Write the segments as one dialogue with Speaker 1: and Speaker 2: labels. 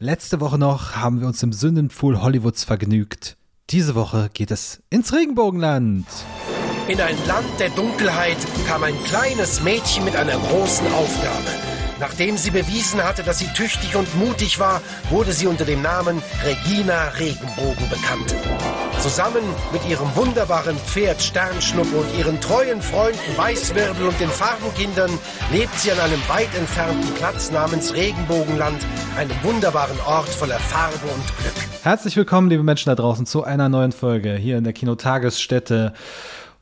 Speaker 1: Letzte Woche noch haben wir uns im Sündenpfuhl Hollywoods vergnügt. Diese Woche geht es ins Regenbogenland.
Speaker 2: In ein Land der Dunkelheit kam ein kleines Mädchen mit einer großen Aufgabe. Nachdem sie bewiesen hatte, dass sie tüchtig und mutig war, wurde sie unter dem Namen Regina Regenbogen bekannt. Zusammen mit ihrem wunderbaren Pferd Sternschnuppe und ihren treuen Freunden Weißwirbel und den Farbenkindern lebt sie an einem weit entfernten Platz namens Regenbogenland, einem wunderbaren Ort voller Farbe und Glück.
Speaker 1: Herzlich willkommen, liebe Menschen da draußen, zu einer neuen Folge hier in der Kinotagesstätte.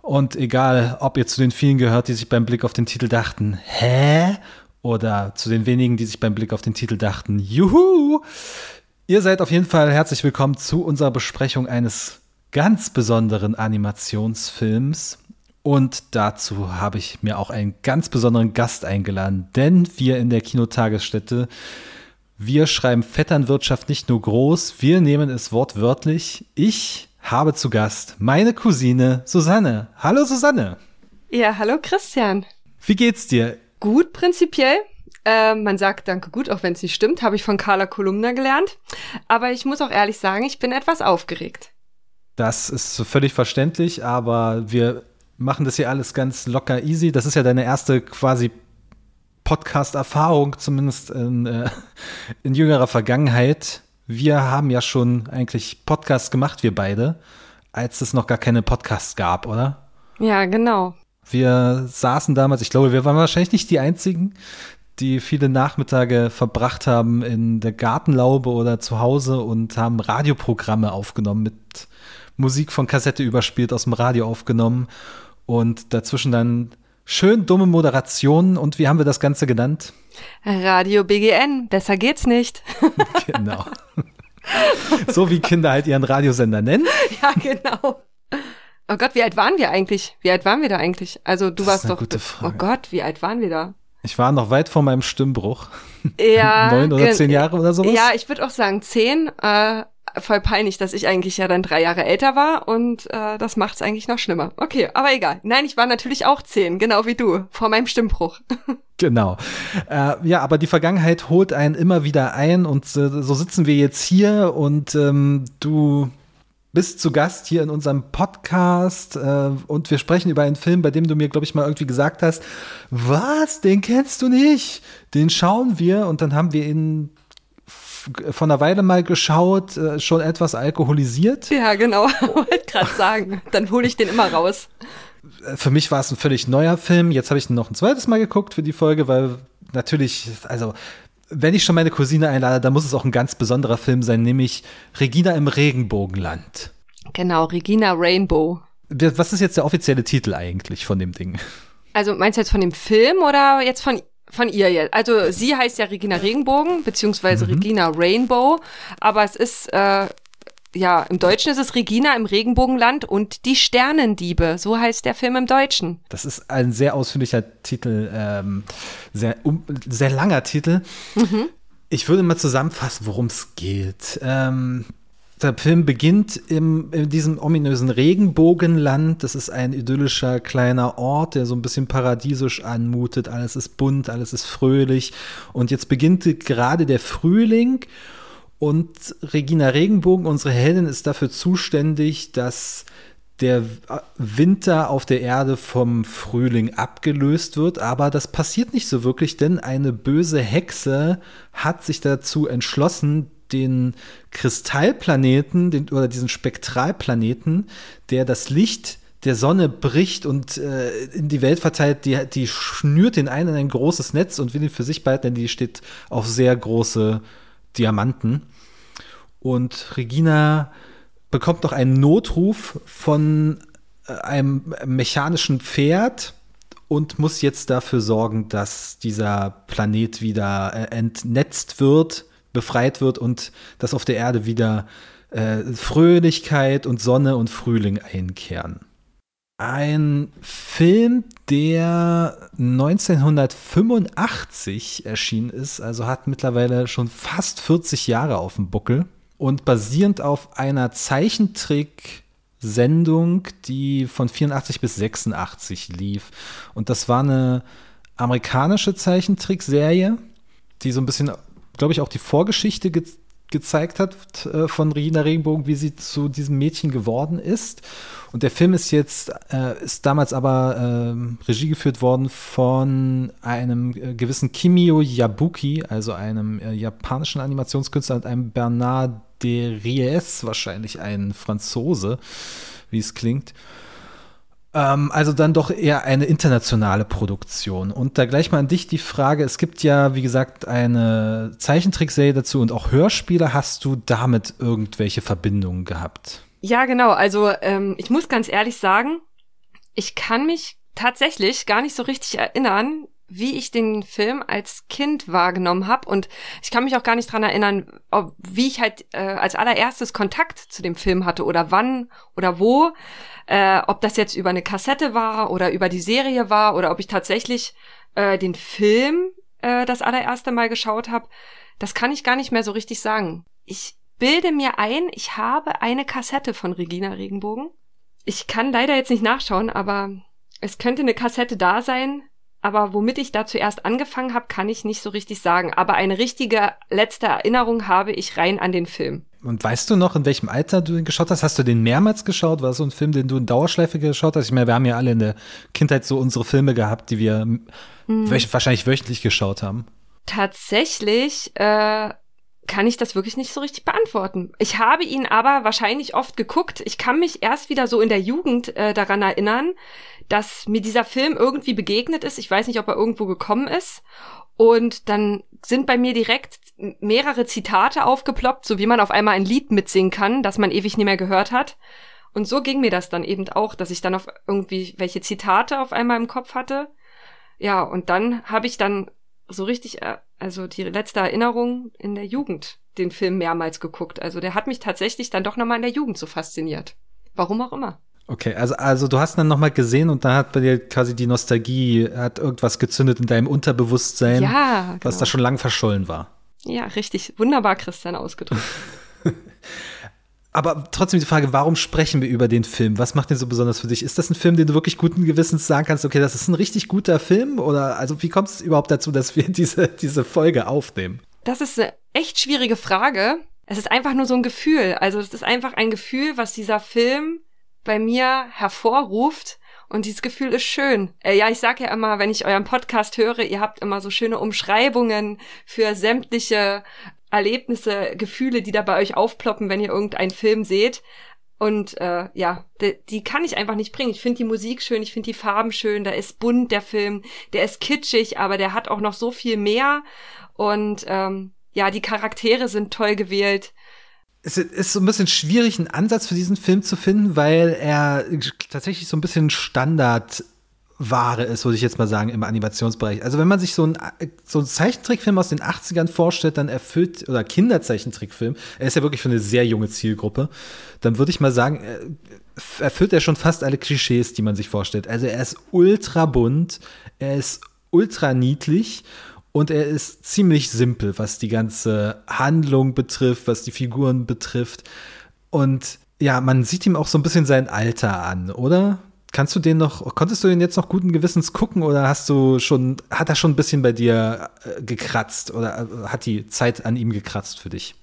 Speaker 1: Und egal, ob ihr zu den vielen gehört, die sich beim Blick auf den Titel dachten, hä? oder zu den wenigen, die sich beim Blick auf den Titel dachten, juhu! Ihr seid auf jeden Fall herzlich willkommen zu unserer Besprechung eines ganz besonderen Animationsfilms. Und dazu habe ich mir auch einen ganz besonderen Gast eingeladen, denn wir in der Kinotagesstätte, wir schreiben Vetternwirtschaft nicht nur groß, wir nehmen es wortwörtlich. Ich habe zu Gast meine Cousine Susanne. Hallo Susanne.
Speaker 3: Ja, hallo Christian.
Speaker 1: Wie geht's dir?
Speaker 3: Gut, prinzipiell. Äh, man sagt Danke gut, auch wenn es nicht stimmt, habe ich von Carla Kolumna gelernt. Aber ich muss auch ehrlich sagen, ich bin etwas aufgeregt.
Speaker 1: Das ist völlig verständlich, aber wir machen das hier alles ganz locker easy. Das ist ja deine erste quasi Podcast-Erfahrung, zumindest in, äh, in jüngerer Vergangenheit. Wir haben ja schon eigentlich Podcasts gemacht, wir beide, als es noch gar keine Podcasts gab, oder?
Speaker 3: Ja, genau.
Speaker 1: Wir saßen damals, ich glaube, wir waren wahrscheinlich nicht die einzigen, die viele Nachmittage verbracht haben in der Gartenlaube oder zu Hause und haben Radioprogramme aufgenommen, mit Musik von Kassette überspielt, aus dem Radio aufgenommen und dazwischen dann schön dumme Moderationen und wie haben wir das Ganze genannt?
Speaker 3: Radio BGN, besser geht's nicht.
Speaker 1: genau. so wie Kinder halt ihren Radiosender nennen.
Speaker 3: Ja, genau. Oh Gott, wie alt waren wir eigentlich? Wie alt waren wir da eigentlich? Also du
Speaker 1: Das
Speaker 3: warst
Speaker 1: ist eine
Speaker 3: doch.
Speaker 1: gute Frage.
Speaker 3: Oh Gott, wie alt waren wir da?
Speaker 1: Ich war noch weit vor meinem Stimmbruch.
Speaker 3: Ja.
Speaker 1: Neun oder zehn Jahre oder sowas?
Speaker 3: Ja, ich würde auch sagen zehn. Äh, voll peinlich, dass ich eigentlich ja dann drei Jahre älter war und äh, das macht's eigentlich noch schlimmer. Okay, aber egal. Nein, ich war natürlich auch zehn, genau wie du, vor meinem Stimmbruch.
Speaker 1: Genau. Äh, ja, aber die Vergangenheit holt einen immer wieder ein und äh, so sitzen wir jetzt hier und ähm, du bist zu Gast hier in unserem Podcast äh, und wir sprechen über einen Film, bei dem du mir, glaube ich, mal irgendwie gesagt hast, was, den kennst du nicht? Den schauen wir und dann haben wir ihn von einer Weile mal geschaut, äh, schon etwas alkoholisiert.
Speaker 3: Ja, genau. Wollte gerade sagen. Dann hole ich den immer raus.
Speaker 1: für mich war es ein völlig neuer Film. Jetzt habe ich ihn noch ein zweites Mal geguckt für die Folge, weil natürlich, also wenn ich schon meine Cousine einlade, dann muss es auch ein ganz besonderer Film sein, nämlich Regina im Regenbogenland.
Speaker 3: Genau, Regina Rainbow.
Speaker 1: Was ist jetzt der offizielle Titel eigentlich von dem Ding?
Speaker 3: Also meinst du jetzt von dem Film oder jetzt von von ihr jetzt? Also sie heißt ja Regina Regenbogen beziehungsweise Regina Rainbow, aber es ist äh, ja im Deutschen ist es Regina im Regenbogenland und die Sternendiebe. So heißt der Film im Deutschen.
Speaker 1: Das ist ein sehr ausführlicher Titel, ähm, sehr, um, sehr langer Titel. Ich würde mal zusammenfassen, worum es geht. Ähm, der Film beginnt im, in diesem ominösen Regenbogenland. Das ist ein idyllischer kleiner Ort, der so ein bisschen paradiesisch anmutet. Alles ist bunt, alles ist fröhlich. Und jetzt beginnt gerade der Frühling. Und Regina Regenbogen, unsere Heldin, ist dafür zuständig, dass der Winter auf der Erde vom Frühling abgelöst wird, aber das passiert nicht so wirklich, denn eine böse Hexe hat sich dazu entschlossen, den Kristallplaneten den, oder diesen Spektralplaneten, der das Licht der Sonne bricht und äh, in die Welt verteilt, die, die schnürt den einen in ein großes Netz und will ihn für sich behalten, denn die steht auf sehr große Diamanten. Und Regina bekommt noch einen Notruf von äh, einem mechanischen Pferd und muss jetzt dafür sorgen, dass dieser Planet wieder äh, entnetzt wird, befreit wird und dass auf der Erde wieder äh, Fröhlichkeit und Sonne und Frühling einkehren. Ein Film, der 1985 erschienen ist, also hat mittlerweile schon fast 40 Jahre auf dem Buckel und basierend auf einer Zeichentrick-Sendung, die von 84 bis 86 lief. Und das war eine amerikanische Zeichentrickserie, die so ein bisschen, glaube ich, auch die Vorgeschichte ge gezeigt hat äh, von Regina Regenbogen, wie sie zu diesem Mädchen geworden ist. Und der Film ist jetzt, äh, ist damals aber äh, Regie geführt worden von einem äh, gewissen Kimio Yabuki, also einem äh, japanischen Animationskünstler und einem Bernard de Ries, wahrscheinlich ein Franzose, wie es klingt. Ähm, also dann doch eher eine internationale Produktion. Und da gleich mal an dich die Frage, es gibt ja, wie gesagt, eine Zeichentrickserie dazu und auch Hörspiele. Hast du damit irgendwelche Verbindungen gehabt?
Speaker 3: Ja, genau. Also ähm, ich muss ganz ehrlich sagen, ich kann mich tatsächlich gar nicht so richtig erinnern, wie ich den Film als Kind wahrgenommen habe und ich kann mich auch gar nicht dran erinnern, ob, wie ich halt äh, als allererstes Kontakt zu dem Film hatte oder wann oder wo äh, ob das jetzt über eine Kassette war oder über die Serie war oder ob ich tatsächlich äh, den Film äh, das allererste Mal geschaut habe, das kann ich gar nicht mehr so richtig sagen. Ich bilde mir ein, ich habe eine Kassette von Regina Regenbogen. Ich kann leider jetzt nicht nachschauen, aber es könnte eine Kassette da sein, aber womit ich da zuerst angefangen habe, kann ich nicht so richtig sagen. Aber eine richtige letzte Erinnerung habe ich rein an den Film.
Speaker 1: Und weißt du noch, in welchem Alter du den geschaut hast? Hast du den mehrmals geschaut? War das so ein Film, den du in Dauerschleife geschaut hast? Ich meine, wir haben ja alle in der Kindheit so unsere Filme gehabt, die wir hm. wöch wahrscheinlich wöchentlich geschaut haben.
Speaker 3: Tatsächlich äh, kann ich das wirklich nicht so richtig beantworten. Ich habe ihn aber wahrscheinlich oft geguckt. Ich kann mich erst wieder so in der Jugend äh, daran erinnern, dass mir dieser Film irgendwie begegnet ist. Ich weiß nicht, ob er irgendwo gekommen ist. Und dann sind bei mir direkt mehrere Zitate aufgeploppt, so wie man auf einmal ein Lied mitsingen kann, das man ewig nicht mehr gehört hat. Und so ging mir das dann eben auch, dass ich dann auf irgendwie welche Zitate auf einmal im Kopf hatte. Ja, und dann habe ich dann so richtig, äh, also die letzte Erinnerung in der Jugend, den Film mehrmals geguckt. Also der hat mich tatsächlich dann doch nochmal in der Jugend so fasziniert. Warum auch immer.
Speaker 1: Okay, also, also du hast dann nochmal gesehen und dann hat bei dir quasi die Nostalgie, hat irgendwas gezündet in deinem Unterbewusstsein, ja, genau. was da schon lang verschollen war.
Speaker 3: Ja, richtig. Wunderbar, Christian, ausgedrückt.
Speaker 1: Aber trotzdem die Frage, warum sprechen wir über den Film? Was macht den so besonders für dich? Ist das ein Film, den du wirklich guten Gewissens sagen kannst, okay, das ist ein richtig guter Film? Oder also wie kommt es überhaupt dazu, dass wir diese, diese Folge aufnehmen?
Speaker 3: Das ist eine echt schwierige Frage. Es ist einfach nur so ein Gefühl. Also es ist einfach ein Gefühl, was dieser Film bei mir hervorruft. Und dieses Gefühl ist schön. Äh, ja, ich sag ja immer, wenn ich euren Podcast höre, ihr habt immer so schöne Umschreibungen für sämtliche Erlebnisse, Gefühle, die da bei euch aufploppen, wenn ihr irgendeinen Film seht. Und äh, ja, die, die kann ich einfach nicht bringen. Ich finde die Musik schön, ich finde die Farben schön, da ist bunt der Film, der ist kitschig, aber der hat auch noch so viel mehr. Und ähm, ja, die Charaktere sind toll gewählt
Speaker 1: es ist so ein bisschen schwierig, einen Ansatz für diesen Film zu finden, weil er tatsächlich so ein bisschen Standard Ware ist, würde ich jetzt mal sagen, im Animationsbereich. Also wenn man sich so einen, so einen Zeichentrickfilm aus den 80ern vorstellt, dann erfüllt, oder Kinderzeichentrickfilm, er ist ja wirklich für eine sehr junge Zielgruppe, dann würde ich mal sagen, äh, erfüllt er schon fast alle Klischees, die man sich vorstellt. Also er ist ultra bunt, er ist ultra niedlich und er ist ziemlich simpel, was die ganze Handlung betrifft, was die Figuren betrifft. Und ja, man sieht ihm auch so ein bisschen sein Alter an, oder? Kannst du den noch, konntest du den jetzt noch guten Gewissens gucken oder hast du schon, hat er schon ein bisschen bei dir äh, gekratzt oder äh, hat die Zeit an ihm gekratzt für dich?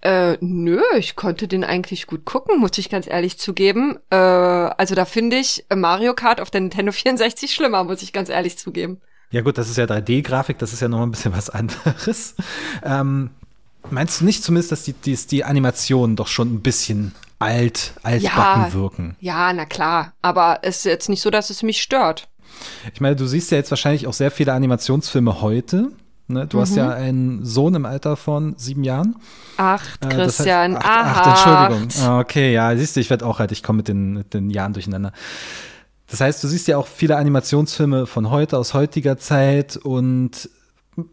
Speaker 3: Äh, nö, ich konnte den eigentlich gut gucken, muss ich ganz ehrlich zugeben. Äh, also da finde ich Mario Kart auf der Nintendo 64 schlimmer, muss ich ganz ehrlich zugeben.
Speaker 1: Ja gut, das ist ja 3D-Grafik, das ist ja noch ein bisschen was anderes. Ähm, meinst du nicht zumindest, dass die, die, die Animationen doch schon ein bisschen alt, altbacken ja, wirken?
Speaker 3: Ja, na klar. Aber es ist jetzt nicht so, dass es mich stört.
Speaker 1: Ich meine, du siehst ja jetzt wahrscheinlich auch sehr viele Animationsfilme heute. Ne? Du mhm. hast ja mhm. einen Sohn im Alter von sieben Jahren.
Speaker 3: Acht, äh, Christian.
Speaker 1: Das heißt, acht, acht, Entschuldigung. Okay, ja, siehst du, ich werde auch halt, ich komme mit den, mit den Jahren durcheinander. Das heißt, du siehst ja auch viele Animationsfilme von heute, aus heutiger Zeit und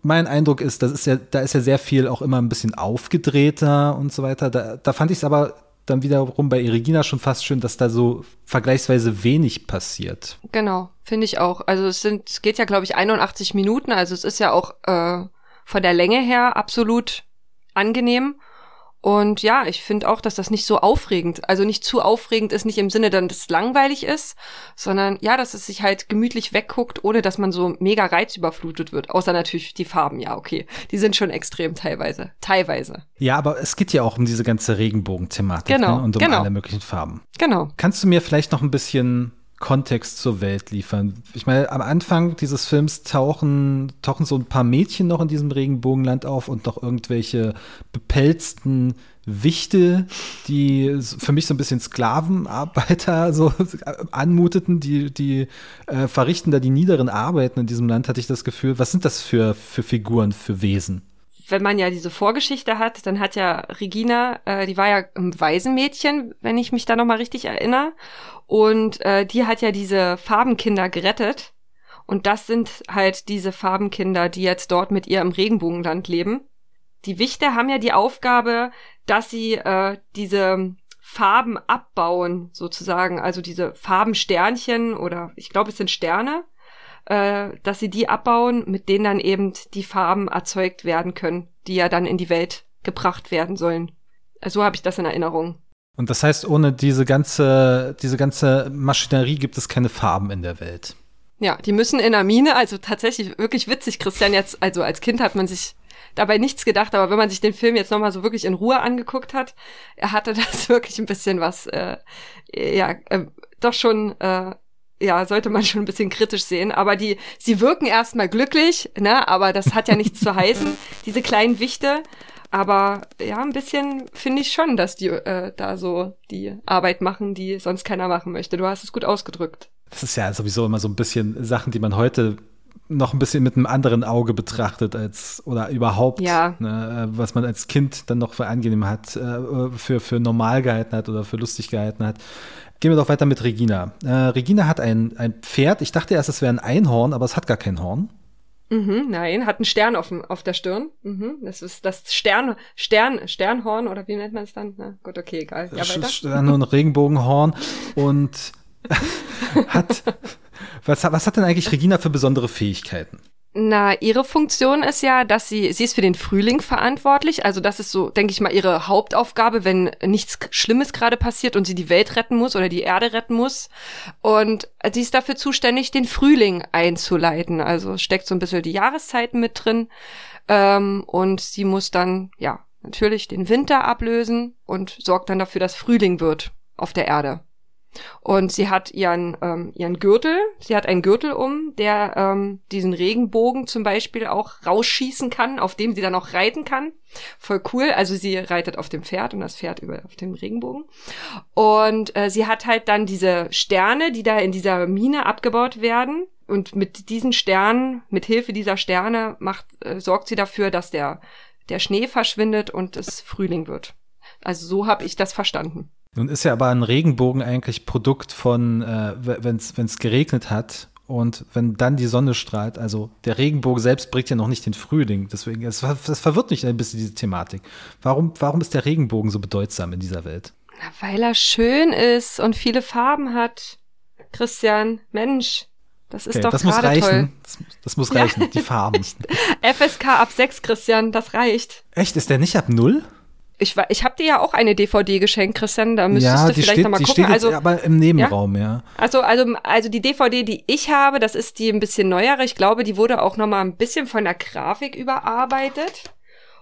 Speaker 1: mein Eindruck ist, das ist ja, da ist ja sehr viel auch immer ein bisschen aufgedrehter und so weiter. Da, da fand ich es aber dann wiederum bei Regina schon fast schön, dass da so vergleichsweise wenig passiert.
Speaker 3: Genau, finde ich auch. Also es sind, es geht ja, glaube ich, 81 Minuten, also es ist ja auch äh, von der Länge her absolut angenehm. Und ja, ich finde auch, dass das nicht so aufregend, also nicht zu aufregend ist, nicht im Sinne dann, dass es langweilig ist, sondern ja, dass es sich halt gemütlich wegguckt, ohne dass man so mega reizüberflutet wird. Außer natürlich die Farben, ja, okay. Die sind schon extrem teilweise. Teilweise.
Speaker 1: Ja, aber es geht ja auch um diese ganze Regenbogen-Thematik
Speaker 3: genau,
Speaker 1: ne? und um
Speaker 3: genau.
Speaker 1: alle möglichen Farben.
Speaker 3: Genau.
Speaker 1: Kannst du mir vielleicht noch ein bisschen Kontext zur Welt liefern. Ich meine, am Anfang dieses Films tauchen, tauchen so ein paar Mädchen noch in diesem Regenbogenland auf und noch irgendwelche bepelzten Wichte, die für mich so ein bisschen Sklavenarbeiter so anmuteten, die, die äh, verrichten da die niederen Arbeiten in diesem Land, hatte ich das Gefühl. Was sind das für, für Figuren, für Wesen?
Speaker 3: Wenn man ja diese Vorgeschichte hat, dann hat ja Regina, äh, die war ja ein Waisenmädchen, wenn ich mich da nochmal richtig erinnere. Und äh, die hat ja diese Farbenkinder gerettet. Und das sind halt diese Farbenkinder, die jetzt dort mit ihr im Regenbogenland leben. Die Wichte haben ja die Aufgabe, dass sie äh, diese Farben abbauen, sozusagen. Also diese Farbensternchen oder ich glaube, es sind Sterne äh, dass sie die abbauen, mit denen dann eben die Farben erzeugt werden können, die ja dann in die Welt gebracht werden sollen. So habe ich das in Erinnerung.
Speaker 1: Und das heißt, ohne diese ganze, diese ganze Maschinerie gibt es keine Farben in der Welt.
Speaker 3: Ja, die müssen in der Mine, also tatsächlich wirklich witzig, Christian, jetzt, also als Kind hat man sich dabei nichts gedacht, aber wenn man sich den Film jetzt nochmal so wirklich in Ruhe angeguckt hat, er hatte das wirklich ein bisschen was, äh, ja, äh, doch schon äh, ja, sollte man schon ein bisschen kritisch sehen. Aber die, sie wirken erstmal glücklich, ne? Aber das hat ja nichts zu heißen, diese kleinen Wichte. Aber ja, ein bisschen finde ich schon, dass die äh, da so die Arbeit machen, die sonst keiner machen möchte. Du hast es gut ausgedrückt.
Speaker 1: Das ist ja sowieso immer so ein bisschen Sachen, die man heute noch ein bisschen mit einem anderen Auge betrachtet als oder überhaupt,
Speaker 3: ja.
Speaker 1: ne, äh, was man als Kind dann noch für angenehm hat, äh, für, für normal gehalten hat oder für lustig gehalten hat. Gehen wir doch weiter mit Regina. Äh, Regina hat ein, ein Pferd. Ich dachte erst, es wäre ein Einhorn, aber es hat gar kein Horn.
Speaker 3: Mhm, nein, hat einen Stern auf, auf der Stirn. Mhm, das ist das Stern, Stern, Sternhorn oder wie nennt man es dann? Na, gut, okay, egal. Ja.
Speaker 1: Stern ein Regenbogenhorn und hat. Was, was hat denn eigentlich Regina für besondere Fähigkeiten?
Speaker 3: Na, ihre Funktion ist ja, dass sie, sie ist für den Frühling verantwortlich. Also das ist so, denke ich mal, ihre Hauptaufgabe, wenn nichts Schlimmes gerade passiert und sie die Welt retten muss oder die Erde retten muss. Und sie ist dafür zuständig, den Frühling einzuleiten. Also steckt so ein bisschen die Jahreszeiten mit drin. Ähm, und sie muss dann, ja, natürlich den Winter ablösen und sorgt dann dafür, dass Frühling wird auf der Erde. Und sie hat ihren, ähm, ihren Gürtel, sie hat einen Gürtel um, der ähm, diesen Regenbogen zum Beispiel auch rausschießen kann, auf dem sie dann auch reiten kann. Voll cool. Also sie reitet auf dem Pferd und das Pferd über auf dem Regenbogen. Und äh, sie hat halt dann diese Sterne, die da in dieser Mine abgebaut werden. Und mit diesen Sternen, mit Hilfe dieser Sterne macht, äh, sorgt sie dafür, dass der, der Schnee verschwindet und es Frühling wird. Also so habe ich das verstanden.
Speaker 1: Nun ist ja aber ein Regenbogen eigentlich Produkt von, äh, wenn es geregnet hat und wenn dann die Sonne strahlt. Also der Regenbogen selbst bringt ja noch nicht den Frühling. Deswegen, das, das verwirrt mich ein bisschen diese Thematik. Warum, warum ist der Regenbogen so bedeutsam in dieser Welt?
Speaker 3: Na, weil er schön ist und viele Farben hat. Christian, Mensch, das ist okay, doch
Speaker 1: das muss
Speaker 3: reichen.
Speaker 1: Toll. Das, das muss reichen, ja, die Farben.
Speaker 3: FSK ab 6, Christian, das reicht.
Speaker 1: Echt? Ist der nicht ab 0?
Speaker 3: Ich, ich habe dir ja auch eine DVD geschenkt, Christian. Da müsstest ja, du vielleicht nochmal gucken.
Speaker 1: Steht also, aber im Nebenraum, ja? ja.
Speaker 3: Also, also, also die DVD, die ich habe, das ist die ein bisschen neuere. Ich glaube, die wurde auch nochmal ein bisschen von der Grafik überarbeitet.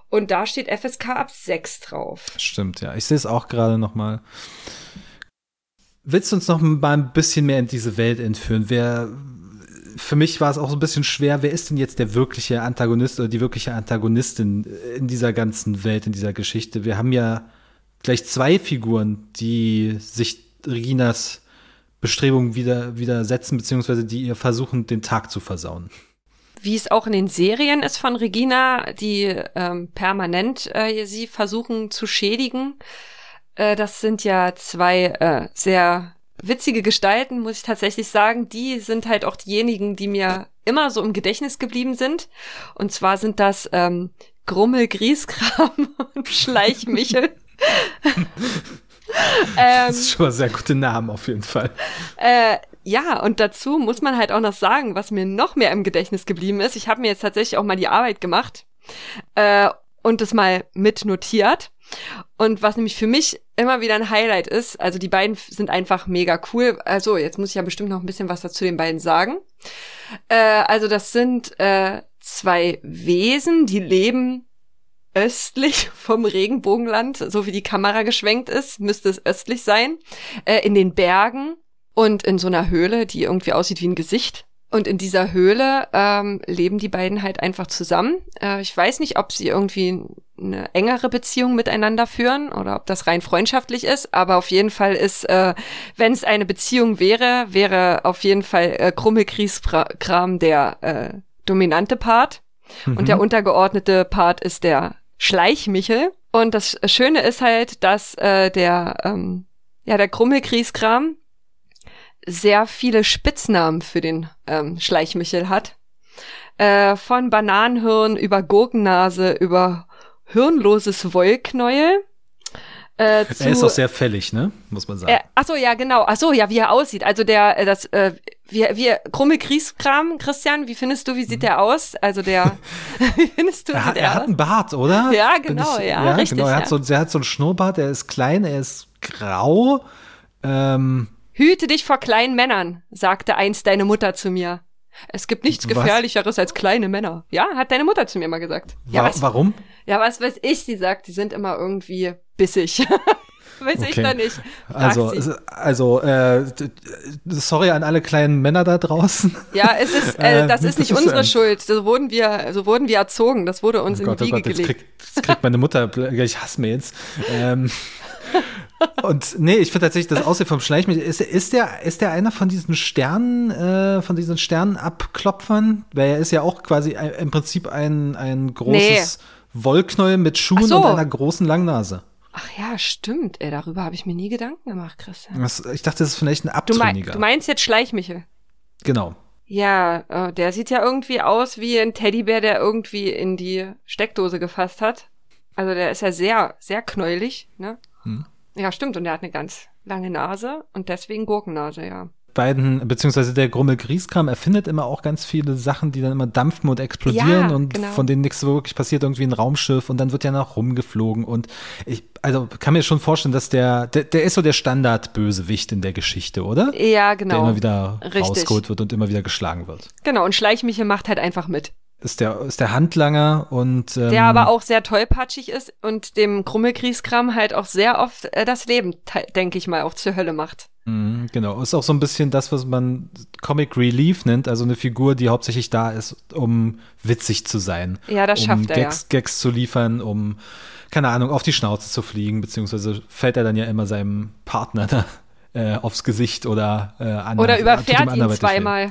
Speaker 3: Und da steht FSK ab 6 drauf.
Speaker 1: Stimmt, ja. Ich sehe es auch gerade nochmal. Willst du uns noch mal ein bisschen mehr in diese Welt entführen? Wer, für mich war es auch so ein bisschen schwer, wer ist denn jetzt der wirkliche Antagonist oder die wirkliche Antagonistin in dieser ganzen Welt, in dieser Geschichte? Wir haben ja gleich zwei Figuren, die sich Reginas Bestrebungen wieder, widersetzen, beziehungsweise die ihr versuchen, den Tag zu versauen.
Speaker 3: Wie es auch in den Serien ist von Regina, die ähm, permanent äh, sie versuchen zu schädigen. Äh, das sind ja zwei äh, sehr witzige Gestalten, muss ich tatsächlich sagen. Die sind halt auch diejenigen, die mir immer so im Gedächtnis geblieben sind. Und zwar sind das ähm, Grummel, Grieskram und Schleichmichel.
Speaker 1: ähm, das ist schon mal sehr gute Namen auf jeden Fall.
Speaker 3: Äh, ja, und dazu muss man halt auch noch sagen, was mir noch mehr im Gedächtnis geblieben ist. Ich habe mir jetzt tatsächlich auch mal die Arbeit gemacht. Äh, und das mal mitnotiert. Und was nämlich für mich immer wieder ein Highlight ist, also die beiden sind einfach mega cool. Also jetzt muss ich ja bestimmt noch ein bisschen was dazu den beiden sagen. Äh, also das sind äh, zwei Wesen, die leben östlich vom Regenbogenland, so wie die Kamera geschwenkt ist, müsste es östlich sein, äh, in den Bergen und in so einer Höhle, die irgendwie aussieht wie ein Gesicht. Und in dieser Höhle ähm, leben die beiden halt einfach zusammen. Äh, ich weiß nicht, ob sie irgendwie eine engere Beziehung miteinander führen oder ob das rein freundschaftlich ist, aber auf jeden Fall ist, äh, wenn es eine Beziehung wäre, wäre auf jeden Fall äh, Krummelkriegskram der äh, dominante Part mhm. und der untergeordnete Part ist der Schleichmichel. Und das Schöne ist halt, dass äh, der ähm, ja der Krummelkriegskram sehr viele Spitznamen für den ähm, Schleichmichel hat. Äh, von Bananenhirn über Gurkennase über hirnloses Wollknäuel.
Speaker 1: Äh, zu, er ist auch sehr fällig, ne? Muss man sagen. Äh,
Speaker 3: ach so, ja, genau. Ach so, ja, wie er aussieht. Also der, äh, das, äh, wie, wie krumme Kriegskram, Christian, wie findest du, wie sieht der aus? Also der, wie findest
Speaker 1: du, er, hat, er hat einen Bart, oder?
Speaker 3: Ja, genau, ich, ja, ja, richtig. Genau,
Speaker 1: er
Speaker 3: ja.
Speaker 1: hat so, er hat so einen Schnurrbart, er ist klein, er ist grau. Ähm,
Speaker 3: Hüte dich vor kleinen Männern, sagte einst deine Mutter zu mir. Es gibt nichts Gefährlicheres als kleine Männer. Ja, hat deine Mutter zu mir mal gesagt. Ja,
Speaker 1: was, warum?
Speaker 3: Ja, was weiß ich, sie sagt, die sind immer irgendwie bissig. weiß okay. ich da nicht.
Speaker 1: Frag also, sie. also äh, sorry an alle kleinen Männer da draußen.
Speaker 3: Ja, es ist, äh, das ist nicht das unsere ist, Schuld. So wurden wir, so wurden wir erzogen. Das wurde uns oh in Gott, die Wiege oh Gott, gelegt.
Speaker 1: Krieg, das kriegt meine Mutter, ich hasse mir jetzt. Ähm, und nee, ich finde tatsächlich das Aussehen vom Schleichmittel. Ist, ist, der, ist der einer von diesen Sternen, äh, von diesen Sternenabklopfern? Weil er ist ja auch quasi ein, im Prinzip ein, ein großes nee. Wollknäuel mit Schuhen so. und einer großen Langnase.
Speaker 3: Ach ja, stimmt. Ey, darüber habe ich mir nie Gedanken gemacht, Christian.
Speaker 1: Das, ich dachte, das ist vielleicht ein Abtrünniger.
Speaker 3: Du, mein, du meinst jetzt Schleichmichel?
Speaker 1: Genau.
Speaker 3: Ja, äh, der sieht ja irgendwie aus wie ein Teddybär, der irgendwie in die Steckdose gefasst hat. Also der ist ja sehr, sehr knäulig, ne? Hm. Ja, stimmt. Und er hat eine ganz lange Nase und deswegen Gurkennase, ja.
Speaker 1: Beiden, beziehungsweise der Grummel Grieskram erfindet immer auch ganz viele Sachen, die dann immer dampfen und explodieren ja, und genau. von denen nichts wirklich passiert, irgendwie ein Raumschiff und dann wird ja noch rumgeflogen und ich, also kann mir schon vorstellen, dass der, der, der ist so der Standardbösewicht in der Geschichte, oder?
Speaker 3: Ja, genau.
Speaker 1: Der immer wieder Richtig. rausgeholt wird und immer wieder geschlagen wird.
Speaker 3: Genau, und Schleichmichel macht halt einfach mit
Speaker 1: ist der, ist der Handlanger und
Speaker 3: ähm, der aber auch sehr tollpatschig ist und dem Krummelkriegskram halt auch sehr oft äh, das Leben, denke ich mal, auch zur Hölle macht.
Speaker 1: Mhm, genau, ist auch so ein bisschen das, was man Comic Relief nennt, also eine Figur, die hauptsächlich da ist, um witzig zu sein.
Speaker 3: Ja, das
Speaker 1: um
Speaker 3: schafft er
Speaker 1: Gags,
Speaker 3: ja.
Speaker 1: Gags zu liefern, um keine Ahnung, auf die Schnauze zu fliegen, beziehungsweise fällt er dann ja immer seinem Partner da äh, aufs Gesicht oder äh, an
Speaker 3: Oder überfährt ihn zweimal.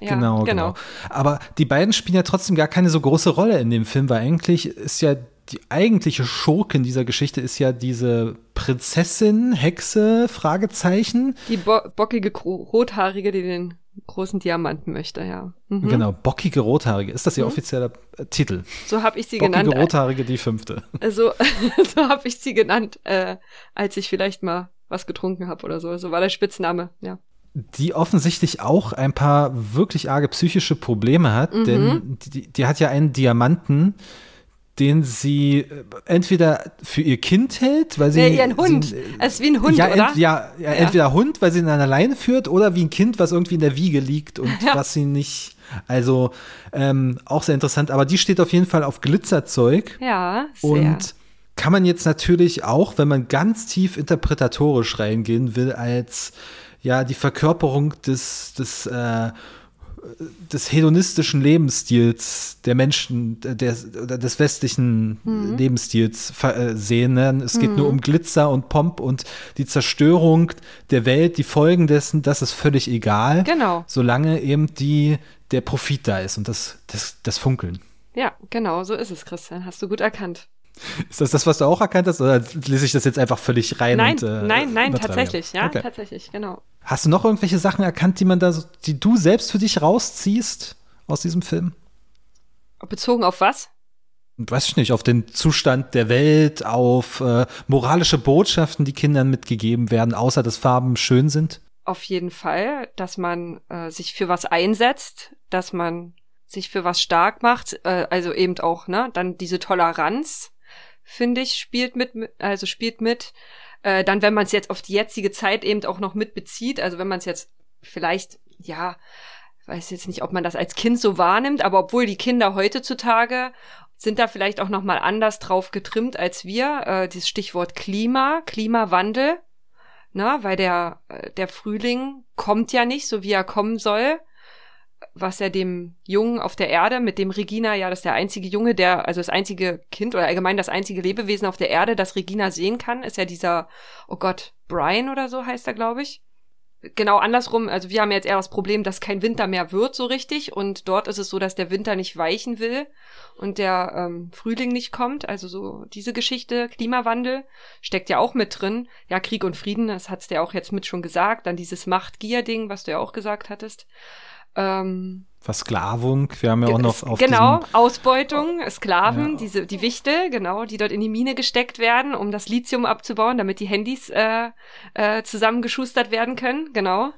Speaker 1: Ja, genau, genau, genau. Aber die beiden spielen ja trotzdem gar keine so große Rolle in dem Film, weil eigentlich ist ja die eigentliche Schurkin dieser Geschichte ist ja diese Prinzessin, Hexe, Fragezeichen.
Speaker 3: Die bo bockige Rothaarige, die den großen Diamanten möchte, ja.
Speaker 1: Mhm. Genau, bockige Rothaarige. Ist das ihr mhm. offizieller äh, Titel?
Speaker 3: So habe ich sie
Speaker 1: bockige
Speaker 3: genannt.
Speaker 1: Bockige Rothaarige, die fünfte.
Speaker 3: Also, so habe ich sie genannt, äh, als ich vielleicht mal was getrunken habe oder so. So war der Spitzname, ja
Speaker 1: die offensichtlich auch ein paar wirklich arge psychische Probleme hat, mhm. denn die, die, hat ja einen Diamanten, den sie äh, entweder für ihr Kind hält, weil sie.
Speaker 3: Nee, ihren Hund. Sie, es ist wie ein Hund,
Speaker 1: ja,
Speaker 3: oder?
Speaker 1: Ent, ja, ja, ja, entweder Hund, weil sie ihn an der Leine führt, oder wie ein Kind, was irgendwie in der Wiege liegt und ja. was sie nicht. Also ähm, auch sehr interessant, aber die steht auf jeden Fall auf Glitzerzeug.
Speaker 3: Ja, sehr.
Speaker 1: Und kann man jetzt natürlich auch, wenn man ganz tief interpretatorisch reingehen will, als ja die Verkörperung des, des, äh, des hedonistischen Lebensstils der Menschen, der, des westlichen mhm. Lebensstils äh, sehen. Ne? Es geht mhm. nur um Glitzer und Pomp und die Zerstörung der Welt, die Folgen dessen, das ist völlig egal.
Speaker 3: Genau.
Speaker 1: Solange eben die, der Profit da ist und das, das, das Funkeln.
Speaker 3: Ja, genau, so ist es, Christian. Hast du gut erkannt.
Speaker 1: Ist das das, was du auch erkannt hast, oder lese ich das jetzt einfach völlig rein?
Speaker 3: Nein,
Speaker 1: und, äh,
Speaker 3: nein, nein, tatsächlich, ja, okay. tatsächlich, genau.
Speaker 1: Hast du noch irgendwelche Sachen erkannt, die man da, die du selbst für dich rausziehst aus diesem Film?
Speaker 3: Bezogen auf was?
Speaker 1: Weiß ich nicht, auf den Zustand der Welt, auf äh, moralische Botschaften, die Kindern mitgegeben werden, außer dass Farben schön sind?
Speaker 3: Auf jeden Fall, dass man äh, sich für was einsetzt, dass man sich für was stark macht, äh, also eben auch, ne, dann diese Toleranz, finde ich, spielt mit, also spielt mit. Äh, dann, wenn man es jetzt auf die jetzige Zeit eben auch noch mit bezieht, also wenn man es jetzt vielleicht, ja, weiß jetzt nicht, ob man das als Kind so wahrnimmt, aber obwohl die Kinder heutzutage sind da vielleicht auch noch mal anders drauf getrimmt als wir. Äh, dieses Stichwort Klima, Klimawandel, na, weil der äh, der Frühling kommt ja nicht, so wie er kommen soll was er dem Jungen auf der Erde, mit dem Regina, ja, das ist der einzige Junge, der, also das einzige Kind oder allgemein das einzige Lebewesen auf der Erde, das Regina sehen kann, ist ja dieser, oh Gott, Brian oder so heißt er, glaube ich. Genau andersrum, also wir haben jetzt eher das Problem, dass kein Winter mehr wird so richtig und dort ist es so, dass der Winter nicht weichen will und der ähm, Frühling nicht kommt. Also so diese Geschichte, Klimawandel steckt ja auch mit drin. Ja, Krieg und Frieden, das hat's der auch jetzt mit schon gesagt. Dann dieses Macht-Gier-Ding, was du ja auch gesagt hattest.
Speaker 1: Ähm, Versklavung, wir haben ja auch noch auf
Speaker 3: Genau, Ausbeutung, Sklaven, ja. diese, die Wichte, genau, die dort in die Mine gesteckt werden, um das Lithium abzubauen, damit die Handys äh, äh, zusammengeschustert werden können, genau.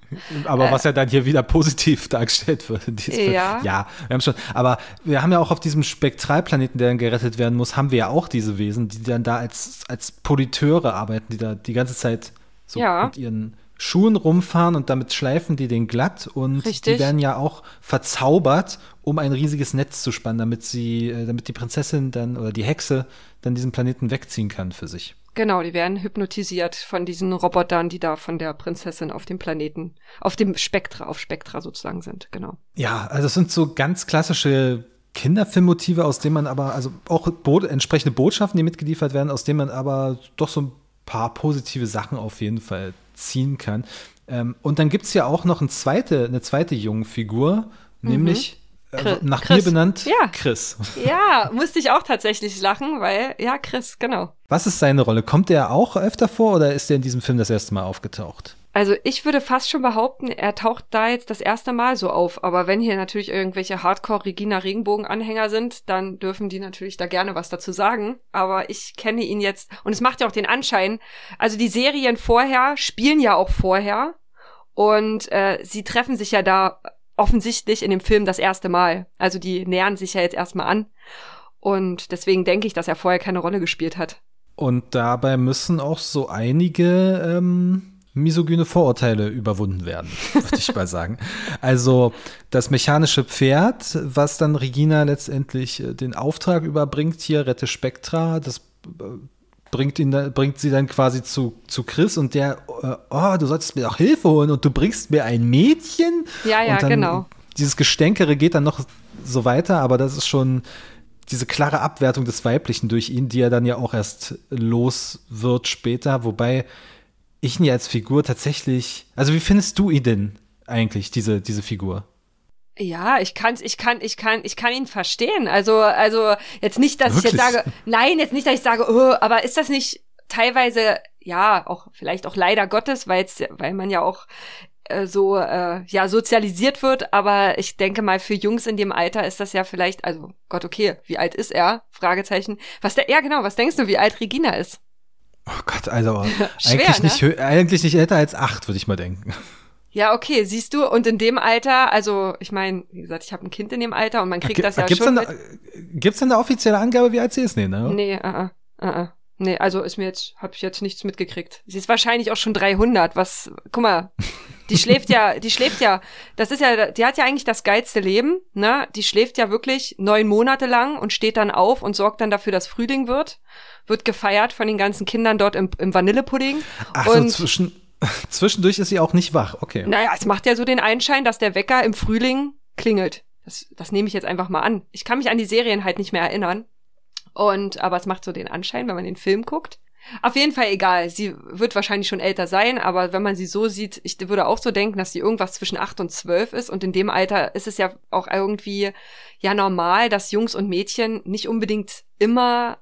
Speaker 1: Aber äh, was ja dann hier wieder positiv dargestellt wird.
Speaker 3: Ja.
Speaker 1: ja, wir haben schon, aber wir haben ja auch auf diesem Spektralplaneten, der dann gerettet werden muss, haben wir ja auch diese Wesen, die dann da als, als Politeure arbeiten, die da die ganze Zeit so ja. mit ihren Schuhen rumfahren und damit schleifen die den glatt und Richtig. die werden ja auch verzaubert, um ein riesiges Netz zu spannen, damit sie, äh, damit die Prinzessin dann oder die Hexe dann diesen Planeten wegziehen kann für sich.
Speaker 3: Genau, die werden hypnotisiert von diesen Robotern, die da von der Prinzessin auf dem Planeten, auf dem Spektra, auf Spektra sozusagen sind, genau.
Speaker 1: Ja, also es sind so ganz klassische Kinderfilmmotive, aus denen man aber, also auch bo entsprechende Botschaften, die mitgeliefert werden, aus denen man aber doch so ein paar positive Sachen auf jeden Fall ziehen kann. Ähm, und dann gibt es ja auch noch eine zweite, eine zweite Jungfigur, mhm. nämlich äh, nach Chris. mir benannt,
Speaker 3: ja.
Speaker 1: Chris.
Speaker 3: Ja, musste ich auch tatsächlich lachen, weil, ja, Chris, genau.
Speaker 1: Was ist seine Rolle? Kommt er auch öfter vor oder ist er in diesem Film das erste Mal aufgetaucht?
Speaker 3: Also ich würde fast schon behaupten, er taucht da jetzt das erste Mal so auf. Aber wenn hier natürlich irgendwelche Hardcore-Regina-Regenbogen-Anhänger sind, dann dürfen die natürlich da gerne was dazu sagen. Aber ich kenne ihn jetzt und es macht ja auch den Anschein. Also die Serien vorher spielen ja auch vorher und äh, sie treffen sich ja da offensichtlich in dem Film das erste Mal. Also die nähern sich ja jetzt erstmal an. Und deswegen denke ich, dass er vorher keine Rolle gespielt hat.
Speaker 1: Und dabei müssen auch so einige ähm, misogyne Vorurteile überwunden werden, würde ich mal sagen. Also das mechanische Pferd, was dann Regina letztendlich äh, den Auftrag überbringt, hier rette Spektra, das äh, bringt, ihn, bringt sie dann quasi zu, zu Chris und der, äh, oh, du solltest mir auch Hilfe holen und du bringst mir ein Mädchen.
Speaker 3: Ja, ja, genau.
Speaker 1: Dieses Gestänkere geht dann noch so weiter, aber das ist schon diese klare Abwertung des Weiblichen durch ihn, die er dann ja auch erst los wird später, wobei ich ihn ja als Figur tatsächlich. Also, wie findest du ihn denn eigentlich, diese, diese Figur?
Speaker 3: Ja, ich kann, ich kann, ich kann, ich kann ihn verstehen. Also, also jetzt nicht, dass Wirklich? ich jetzt sage, nein, jetzt nicht, dass ich sage, oh, aber ist das nicht teilweise, ja, auch vielleicht auch leider Gottes, weil jetzt, weil man ja auch äh, so äh, ja sozialisiert wird, aber ich denke mal für Jungs in dem Alter ist das ja vielleicht, also Gott, okay, wie alt ist er? Fragezeichen. Was der, ja genau, was denkst du, wie alt Regina ist?
Speaker 1: Oh Gott, also Schwer, eigentlich, ne? nicht, eigentlich nicht älter als acht, würde ich mal denken.
Speaker 3: Ja, okay, siehst du, und in dem Alter, also ich meine, wie gesagt, ich habe ein Kind in dem Alter und man kriegt das ja
Speaker 1: gibt's
Speaker 3: schon.
Speaker 1: Denn gibt's denn eine offizielle Angabe, wie alt sie ist? Nee, ne?
Speaker 3: Nee, uh, uh, uh, Nee, also ist mir jetzt, habe ich jetzt nichts mitgekriegt. Sie ist wahrscheinlich auch schon 300, was, guck mal, die schläft ja, die schläft ja, das ist ja, die hat ja eigentlich das geilste Leben, ne? Die schläft ja wirklich neun Monate lang und steht dann auf und sorgt dann dafür, dass Frühling wird wird gefeiert von den ganzen Kindern dort im, im Vanillepudding.
Speaker 1: Ach so, zwischen, zwischendurch ist sie auch nicht wach, okay.
Speaker 3: Naja, es macht ja so den Einschein, dass der Wecker im Frühling klingelt. Das, das nehme ich jetzt einfach mal an. Ich kann mich an die Serien halt nicht mehr erinnern. Und, aber es macht so den Anschein, wenn man den Film guckt. Auf jeden Fall egal. Sie wird wahrscheinlich schon älter sein, aber wenn man sie so sieht, ich würde auch so denken, dass sie irgendwas zwischen acht und zwölf ist. Und in dem Alter ist es ja auch irgendwie ja normal, dass Jungs und Mädchen nicht unbedingt immer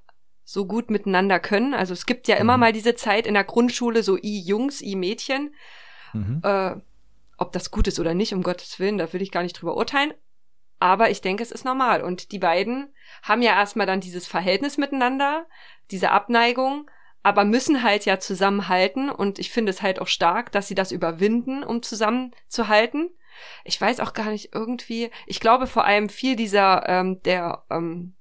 Speaker 3: so gut miteinander können. Also es gibt ja immer mhm. mal diese Zeit in der Grundschule, so I-Jungs, I-Mädchen. Mhm. Äh, ob das gut ist oder nicht, um Gottes Willen, da will ich gar nicht drüber urteilen. Aber ich denke, es ist normal. Und die beiden haben ja erstmal dann dieses Verhältnis miteinander, diese Abneigung, aber müssen halt ja zusammenhalten. Und ich finde es halt auch stark, dass sie das überwinden, um zusammenzuhalten. ich weiß auch gar nicht irgendwie, ich glaube vor allem viel dieser, ähm, der ähm,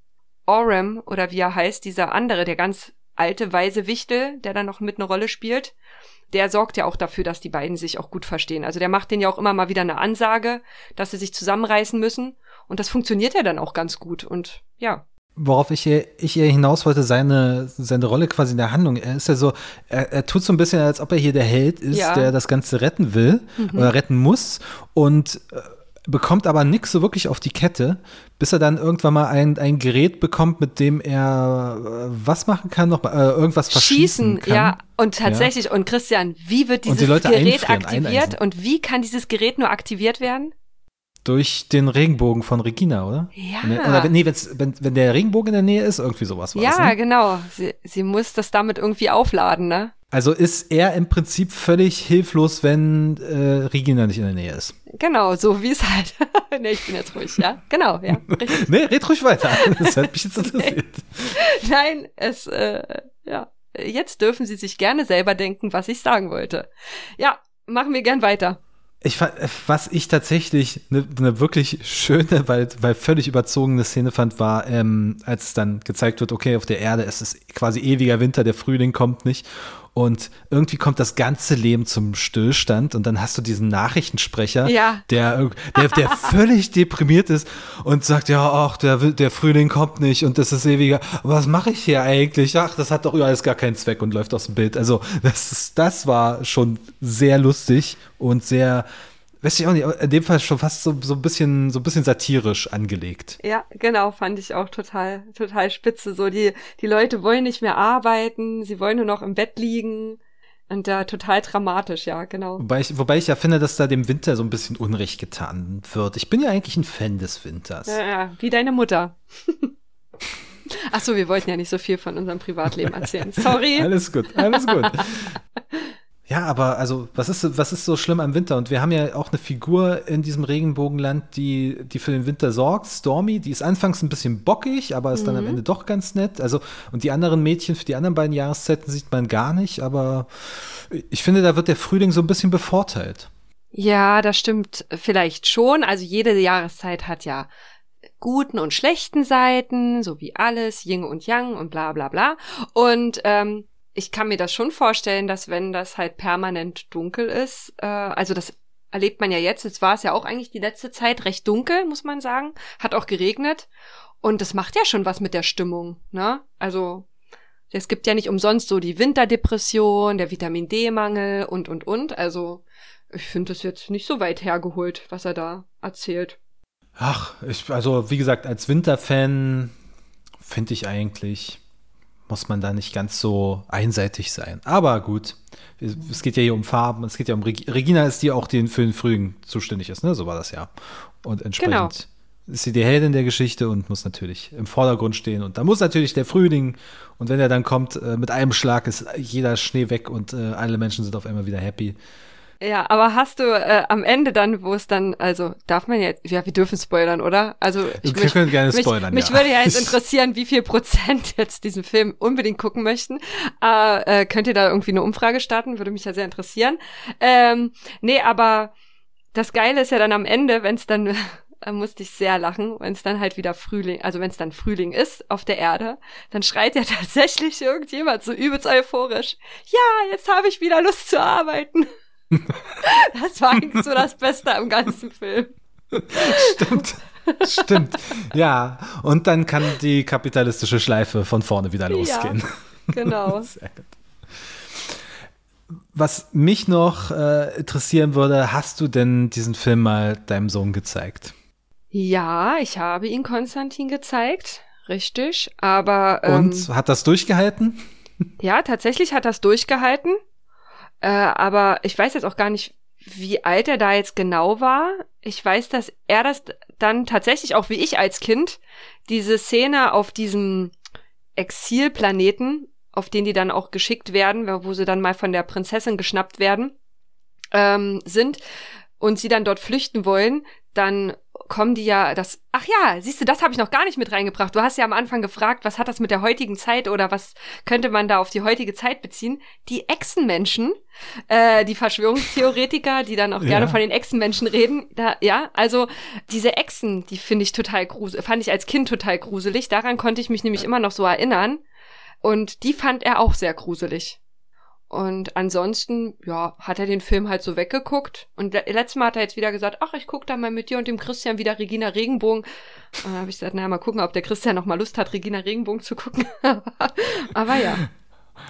Speaker 3: Orem oder wie er heißt, dieser andere, der ganz alte, weise Wichtel, der da noch mit eine Rolle spielt, der sorgt ja auch dafür, dass die beiden sich auch gut verstehen. Also der macht denen ja auch immer mal wieder eine Ansage, dass sie sich zusammenreißen müssen. Und das funktioniert ja dann auch ganz gut. Und ja.
Speaker 1: Worauf ich hier, ich hier hinaus wollte, seine, seine Rolle quasi in der Handlung. Er ist ja so, er, er tut so ein bisschen, als ob er hier der Held ist, ja. der das Ganze retten will mhm. oder retten muss. Und äh, bekommt aber nichts so wirklich auf die Kette, bis er dann irgendwann mal ein, ein Gerät bekommt, mit dem er äh, was machen kann, noch äh, irgendwas verschießen kann.
Speaker 3: Ja, und tatsächlich, ja. und Christian, wie wird dieses die Gerät aktiviert und wie kann dieses Gerät nur aktiviert werden?
Speaker 1: Durch den Regenbogen von Regina, oder?
Speaker 3: Ja.
Speaker 1: Oder nee, wenn, wenn der Regenbogen in der Nähe ist, irgendwie sowas
Speaker 3: war Ja, ne? genau. Sie, sie muss das damit irgendwie aufladen, ne?
Speaker 1: Also ist er im Prinzip völlig hilflos, wenn äh, Regina nicht in der Nähe ist.
Speaker 3: Genau, so wie es halt. nee, ich bin jetzt ruhig, ja. Genau, ja.
Speaker 1: Richtig. nee, red ruhig weiter. Das hat mich jetzt interessiert.
Speaker 3: Nein, es, äh, ja. Jetzt dürfen Sie sich gerne selber denken, was ich sagen wollte. Ja, machen wir gern weiter.
Speaker 1: Ich was ich tatsächlich eine ne wirklich schöne, weil, weil völlig überzogene Szene fand, war, ähm, als es dann gezeigt wird, okay, auf der Erde ist es quasi ewiger Winter, der Frühling kommt nicht und irgendwie kommt das ganze Leben zum Stillstand und dann hast du diesen Nachrichtensprecher,
Speaker 3: ja.
Speaker 1: der, der, der völlig deprimiert ist und sagt, ja, ach, der, der Frühling kommt nicht und das ist ewiger. Was mache ich hier eigentlich? Ach, das hat doch alles gar keinen Zweck und läuft aus dem Bild. Also das, ist, das war schon sehr lustig und sehr weiß ich auch nicht, in dem Fall schon fast so, so ein bisschen, so ein bisschen satirisch angelegt.
Speaker 3: Ja, genau, fand ich auch total, total spitze. So, die, die Leute wollen nicht mehr arbeiten, sie wollen nur noch im Bett liegen. Und da total dramatisch, ja, genau.
Speaker 1: Wobei ich, wobei ich ja finde, dass da dem Winter so ein bisschen Unrecht getan wird. Ich bin ja eigentlich ein Fan des Winters.
Speaker 3: Ja, ja wie deine Mutter. Ach so, wir wollten ja nicht so viel von unserem Privatleben erzählen. Sorry.
Speaker 1: alles gut, alles gut. Ja, aber also, was ist, was ist so schlimm am Winter? Und wir haben ja auch eine Figur in diesem Regenbogenland, die, die für den Winter sorgt, Stormy, die ist anfangs ein bisschen bockig, aber ist mhm. dann am mhm. Ende doch ganz nett. Also, und die anderen Mädchen für die anderen beiden Jahreszeiten sieht man gar nicht, aber ich finde, da wird der Frühling so ein bisschen bevorteilt.
Speaker 3: Ja, das stimmt vielleicht schon. Also jede Jahreszeit hat ja guten und schlechten Seiten, so wie alles, Yin und Yang und bla bla bla. Und ähm, ich kann mir das schon vorstellen, dass wenn das halt permanent dunkel ist, äh, also das erlebt man ja jetzt, jetzt war es ja auch eigentlich die letzte Zeit recht dunkel, muss man sagen, hat auch geregnet und das macht ja schon was mit der Stimmung, ne? Also es gibt ja nicht umsonst so die Winterdepression, der Vitamin D-Mangel und und und, also ich finde das jetzt nicht so weit hergeholt, was er da erzählt.
Speaker 1: Ach, ich, also wie gesagt, als Winterfan finde ich eigentlich muss man da nicht ganz so einseitig sein. Aber gut, es geht ja hier um Farben, es geht ja um Reg Regina ist die auch die für den Frühling zuständig ist, ne? So war das ja. Und entsprechend genau. ist sie die Heldin der Geschichte und muss natürlich im Vordergrund stehen. Und da muss natürlich der Frühling, und wenn er dann kommt, äh, mit einem Schlag ist jeder Schnee weg und äh, alle Menschen sind auf einmal wieder happy.
Speaker 3: Ja, aber hast du äh, am Ende dann, wo es dann, also darf man jetzt, ja, wir dürfen spoilern, oder? Also
Speaker 1: ich wir mich, können gerne spoilern.
Speaker 3: Mich,
Speaker 1: ja.
Speaker 3: mich würde ja jetzt interessieren, wie viel Prozent jetzt diesen Film unbedingt gucken möchten. Äh, äh, könnt ihr da irgendwie eine Umfrage starten? Würde mich ja sehr interessieren. Ähm, nee, aber das Geile ist ja dann am Ende, wenn es dann da musste ich sehr lachen, wenn es dann halt wieder Frühling, also wenn es dann Frühling ist auf der Erde, dann schreit ja tatsächlich irgendjemand so übelst euphorisch, ja, jetzt habe ich wieder Lust zu arbeiten. Das war eigentlich so das Beste am ganzen Film.
Speaker 1: Stimmt. Stimmt. Ja, und dann kann die kapitalistische Schleife von vorne wieder losgehen.
Speaker 3: Ja, genau. Sehr gut.
Speaker 1: Was mich noch äh, interessieren würde, hast du denn diesen Film mal deinem Sohn gezeigt?
Speaker 3: Ja, ich habe ihn Konstantin gezeigt, richtig, aber.
Speaker 1: Ähm, Und hat das durchgehalten?
Speaker 3: Ja, tatsächlich hat das durchgehalten. Äh, aber ich weiß jetzt auch gar nicht, wie alt er da jetzt genau war. Ich weiß, dass er das dann tatsächlich auch wie ich als Kind diese Szene auf diesem Exilplaneten, auf den die dann auch geschickt werden, wo sie dann mal von der Prinzessin geschnappt werden, ähm, sind und sie dann dort flüchten wollen, dann kommen die ja, das, ach ja, siehst du, das habe ich noch gar nicht mit reingebracht. Du hast ja am Anfang gefragt, was hat das mit der heutigen Zeit oder was könnte man da auf die heutige Zeit beziehen? Die Echsenmenschen, äh, die Verschwörungstheoretiker, die dann auch gerne
Speaker 1: Ja.
Speaker 3: von den Echsenmenschen reden, da, ja, also diese Echsen, die finde ich total gruselig, fand ich als Kind total gruselig. Daran konnte ich mich nämlich immer noch so erinnern. Und die fand er auch sehr gruselig. Und ansonsten, ja, hat er den Film halt so weggeguckt. Und le- letztes Mal hat er jetzt wieder gesagt, ach, ich guck da mal mit dir und dem Christian wieder Regina Regenbogen. Und dann habe ich gesagt, naja, mal gucken, ob der Christian noch mal Lust hat, Regina Regenbogen zu gucken. Aber ja.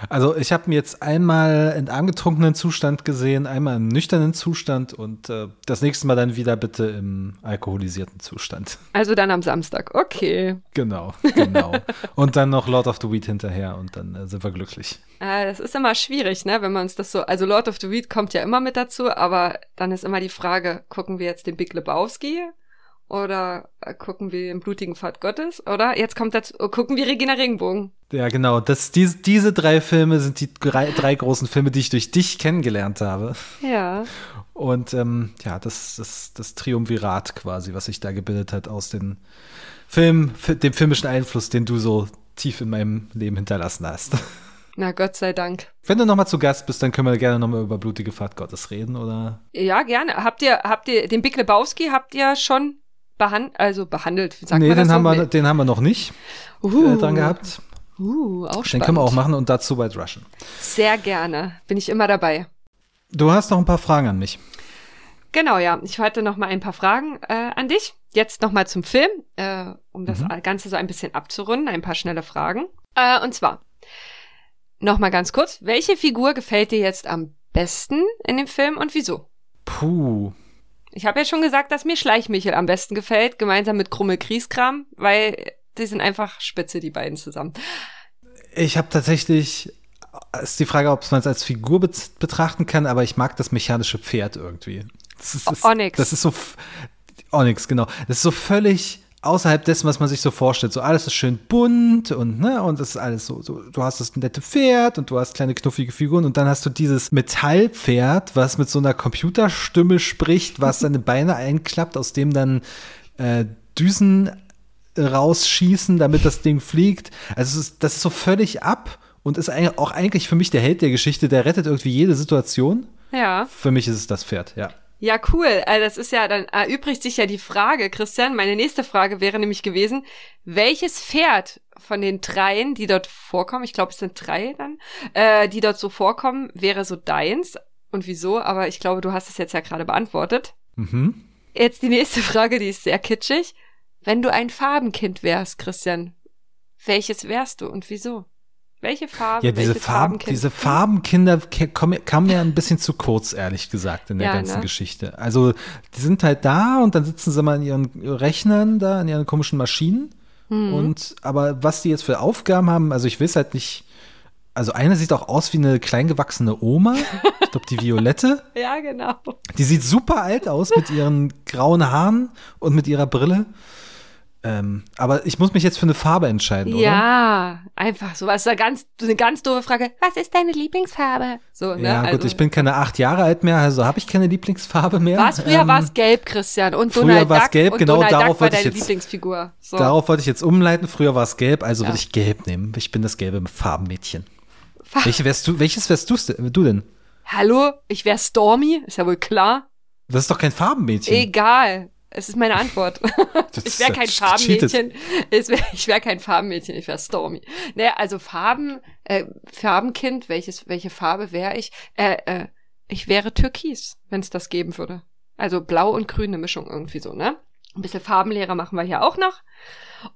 Speaker 1: Also ich habe ihn jetzt einmal in angetrunkenen Zustand gesehen, einmal im nüchternen Zustand und äh, das nächste Mal dann wieder bitte im alkoholisierten Zustand.
Speaker 3: Also dann am Samstag. Okay.
Speaker 1: Genau, genau. und dann noch Lord of the Weed hinterher und dann äh, sind wir glücklich.
Speaker 3: Äh, das ist immer schwierig, ne, wenn man uns das so, also Lord of the Weed kommt ja immer mit dazu, aber dann ist immer die Frage, gucken wir jetzt den Big Lebowski oder äh, gucken wir den blutigen Pfad Gottes oder jetzt kommt dazu, oh, gucken wir Regina Regenbogen.
Speaker 1: Ja, genau. Das, diese, diese drei Filme sind die drei, drei großen Filme, die ich durch dich kennengelernt habe.
Speaker 3: Ja.
Speaker 1: Und ähm, ja, das, das, das Triumvirat quasi, was sich da gebildet hat aus den Film, fi- dem filmischen Einfluss, den du so tief in meinem Leben hinterlassen hast.
Speaker 3: Na Gott sei Dank.
Speaker 1: Wenn du nochmal zu Gast bist, dann können wir gerne nochmal über blutige Fahrt Gottes reden, oder?
Speaker 3: Ja, gerne. Habt ihr, habt ihr den Big Lebowski habt ihr schon behand also behandelt? Sagt
Speaker 1: nee,
Speaker 3: man das
Speaker 1: den
Speaker 3: so?
Speaker 1: haben, wir,
Speaker 3: Nee.
Speaker 1: den haben wir noch nicht
Speaker 3: Uh,
Speaker 1: äh, dran gehabt.
Speaker 3: Uh, auch
Speaker 1: Den
Speaker 3: spannend.
Speaker 1: können wir auch machen und dazu White Russian.
Speaker 3: Sehr gerne. Bin ich immer dabei.
Speaker 1: Du hast noch ein paar Fragen an mich.
Speaker 3: Genau, ja. Ich hatte noch mal ein paar Fragen äh, an dich. Jetzt noch mal zum Film, äh, um das Ganze so ein bisschen abzurunden. Ein paar schnelle Fragen. Äh, und zwar, noch mal ganz kurz. Welche Figur gefällt dir jetzt am besten in dem Film und wieso?
Speaker 1: Puh.
Speaker 3: Ich habe ja schon gesagt, dass mir Schleichmichel am besten gefällt, gemeinsam mit Krummel Krieskram, weil die sind einfach spitze, die beiden zusammen.
Speaker 1: Ich habe tatsächlich, ist die Frage, ob man es als Figur bet betrachten kann, aber ich mag das mechanische Pferd irgendwie. Das ist, das,
Speaker 3: Onyx.
Speaker 1: Das ist so, Onyx, genau. Das ist so völlig außerhalb dessen, was man sich so vorstellt. So alles ist schön bunt und, ne, und das ist alles so, so, du hast das nette Pferd und du hast kleine knuffige Figuren und dann hast du dieses Metallpferd, was mit so einer Computerstimme spricht, was seine Beine einklappt, aus dem dann äh, Düsen rausschießen, damit das Ding fliegt. Also ist, das ist so völlig ab und ist auch eigentlich für mich der Held der Geschichte. Der rettet irgendwie jede Situation.
Speaker 3: Ja.
Speaker 1: Für mich ist es das Pferd, ja.
Speaker 3: Ja, cool. Äh, Das ist ja, dann erübrigt sich ja die Frage, Christian. Meine nächste Frage wäre nämlich gewesen, welches Pferd von den dreien, die dort vorkommen, ich glaube, es sind drei dann, äh, die dort so vorkommen, wäre so deins? Und wieso? Aber ich glaube, du hast es jetzt ja gerade beantwortet.
Speaker 1: Mhm.
Speaker 3: Jetzt die nächste Frage, die ist sehr kitschig. Wenn du ein Farbenkind wärst, Christian, welches wärst du und wieso? Welche Farbe?
Speaker 1: Ja, diese, Farben,
Speaker 3: Farbenkind?
Speaker 1: diese Farbenkinder kommen, kamen ja ein bisschen zu kurz, ehrlich gesagt, in der
Speaker 3: Ja,
Speaker 1: ganzen
Speaker 3: ne?
Speaker 1: Geschichte. Also, die sind halt da und dann sitzen sie mal an ihren Rechnern da, an ihren komischen Maschinen.
Speaker 3: Mhm.
Speaker 1: Und, aber was die jetzt für Aufgaben haben, also ich weiß halt nicht. Also, eine sieht auch aus wie eine kleingewachsene Oma. Ich glaube, die Violette.
Speaker 3: Ja, genau.
Speaker 1: Die sieht super alt aus mit ihren grauen Haaren und mit ihrer Brille. Ähm, aber ich muss mich jetzt für eine Farbe entscheiden, oder?
Speaker 3: Ja, einfach so. Was ist da ganz, eine ganz doofe Frage. Was ist deine Lieblingsfarbe? So, ne?
Speaker 1: Ja, gut,
Speaker 3: also,
Speaker 1: ich bin keine acht Jahre alt mehr, also habe ich keine Lieblingsfarbe mehr.
Speaker 3: War's früher
Speaker 1: Ähm,
Speaker 3: war es gelb, Christian. Und
Speaker 1: früher
Speaker 3: Donald
Speaker 1: war's
Speaker 3: Duck.
Speaker 1: gelb,
Speaker 3: und
Speaker 1: genau,
Speaker 3: Donald
Speaker 1: darauf
Speaker 3: Duck war
Speaker 1: wollte ich
Speaker 3: deine
Speaker 1: jetzt-
Speaker 3: Lieblingsfigur. So.
Speaker 1: Darauf wollte ich jetzt umleiten. Früher war es gelb, also
Speaker 3: Ja.
Speaker 1: würde ich gelb nehmen. Ich bin das gelbe Farbenmädchen.
Speaker 3: Fa-
Speaker 1: Welche wärst du, welches wärst denn- du denn?
Speaker 3: Hallo, ich wäre Stormy, ist ja wohl klar.
Speaker 1: Das ist doch kein Farbenmädchen.
Speaker 3: Egal. Es ist meine Antwort. Ich wäre kein Farbenmädchen. Wär, ich wäre kein Farbenmädchen, ich wäre Stormy. Naja, also Farben, äh, Farbenkind, welches, welche Farbe wäre ich? Äh, äh, ich wäre Türkis, wenn es das geben würde. Also blau und grün, eine Mischung irgendwie so, ne? Ein bisschen Farbenlehrer machen wir hier auch noch.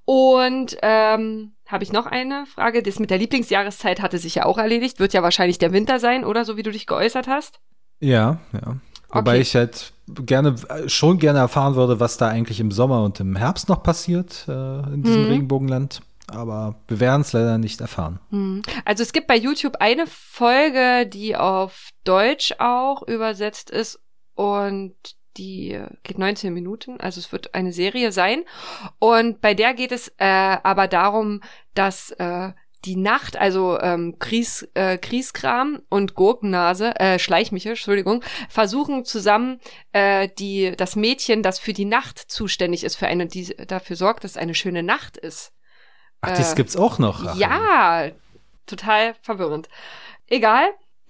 Speaker 3: Und ähm, habe ich noch eine Frage? Das mit der Lieblingsjahreszeit hatte sich ja auch erledigt. Wird ja wahrscheinlich der Winter sein, oder so wie du dich geäußert hast.
Speaker 1: Ja, ja. Wobei
Speaker 3: Okay.
Speaker 1: ich halt gerne, schon gerne erfahren würde, was da eigentlich im Sommer und im Herbst noch passiert äh, in diesem
Speaker 3: Mhm.
Speaker 1: Regenbogenland. Aber wir werden es leider nicht erfahren.
Speaker 3: Hm. Also es gibt bei YouTube eine Folge, die auf Deutsch auch übersetzt ist und die geht 19 Minuten, also es wird eine Serie sein. Und bei der geht es äh, aber darum, dass äh, die Nacht, also ähm, Kries, äh, Krieskram und Gurkennase, äh, Schleichmichel, Entschuldigung, versuchen zusammen äh, die, das Mädchen, das für die Nacht zuständig ist, für eine, die dafür sorgt, dass es eine schöne Nacht ist.
Speaker 1: Ach, das äh, gibt's auch noch.
Speaker 3: Ach, ja, total verwirrend. Egal.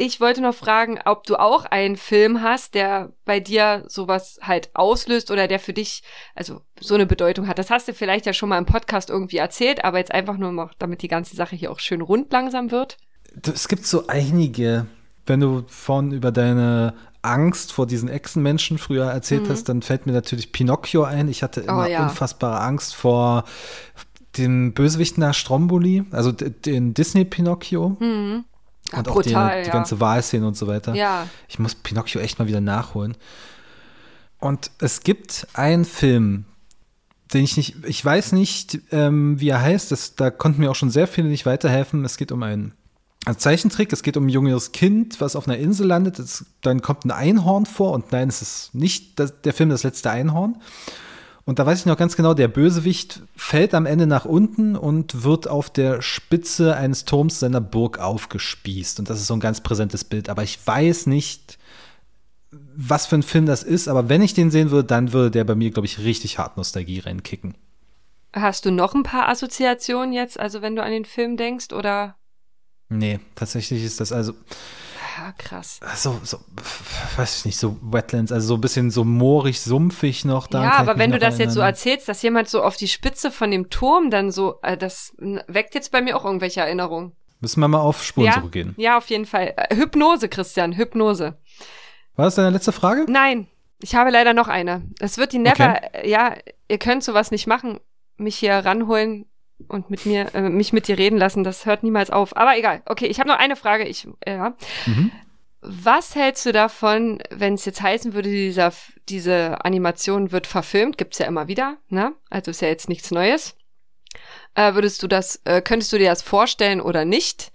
Speaker 3: Ich wollte noch fragen, ob du auch einen Film hast, der bei dir sowas halt auslöst oder der für dich also so eine Bedeutung hat. Das hast du vielleicht ja schon mal im Podcast irgendwie erzählt, aber jetzt einfach nur noch, damit die ganze Sache hier auch schön rund langsam wird.
Speaker 1: Es gibt so einige, wenn du vorhin über deine Angst vor diesen Echsenmenschen früher erzählt mhm. hast, dann fällt mir natürlich Pinocchio ein. Ich hatte immer oh, ja. unfassbare Angst vor dem Bösewicht nach Stromboli, also den Disney Pinocchio. Mhm. Ja, und auch brutal, die, die ganze Wahlszene und so weiter.
Speaker 3: Ja.
Speaker 1: Ich muss Pinocchio echt mal wieder nachholen. Und es gibt einen Film, den ich nicht, ich weiß nicht, ähm, wie er heißt. Das, da konnten mir auch schon sehr viele nicht weiterhelfen. Es geht um einen, einen Zeichentrick. Es geht um ein junges Kind, was auf einer Insel landet. Es, dann kommt ein Einhorn vor und nein, es ist nicht das, der Film Das letzte Einhorn. Und da weiß ich noch ganz genau, der Bösewicht fällt am Ende nach unten und wird auf der Spitze eines Turms seiner Burg aufgespießt. Und das ist so ein ganz präsentes Bild. Aber ich weiß nicht, was für ein Film das ist. Aber wenn ich den sehen würde, dann würde der bei mir, glaube ich, richtig hart Nostalgie reinkicken.
Speaker 3: Hast du noch ein paar Assoziationen jetzt, also wenn du an den Film denkst, oder?
Speaker 1: Nee, tatsächlich ist das also
Speaker 3: ja, krass.
Speaker 1: So, so, weiß ich nicht, so Wetlands, also so ein bisschen so moorig, sumpfig noch da.
Speaker 3: Ja, aber wenn du das jetzt so erzählst, dass jemand so auf die Spitze von dem Turm dann so, äh, das weckt jetzt bei mir auch irgendwelche Erinnerungen.
Speaker 1: Müssen wir mal auf Spurensuche
Speaker 3: ja,
Speaker 1: gehen.
Speaker 3: Ja, auf jeden Fall. Äh, Hypnose, Christian, Hypnose.
Speaker 1: War das deine letzte Frage?
Speaker 3: Nein, ich habe leider noch eine. Es wird die Never, okay. ja, ihr könnt sowas nicht machen, mich hier ranholen und mit mir, äh, mich mit dir reden lassen. Das hört niemals auf. Aber egal. Okay, ich habe noch eine Frage. Ich, ja. Mhm. Was hältst du davon, wenn es jetzt heißen würde, dieser, diese Animation wird verfilmt? Gibt's ja immer wieder, ne? Also ist ja jetzt nichts Neues. Äh, würdest du das, äh, könntest du dir das vorstellen oder nicht?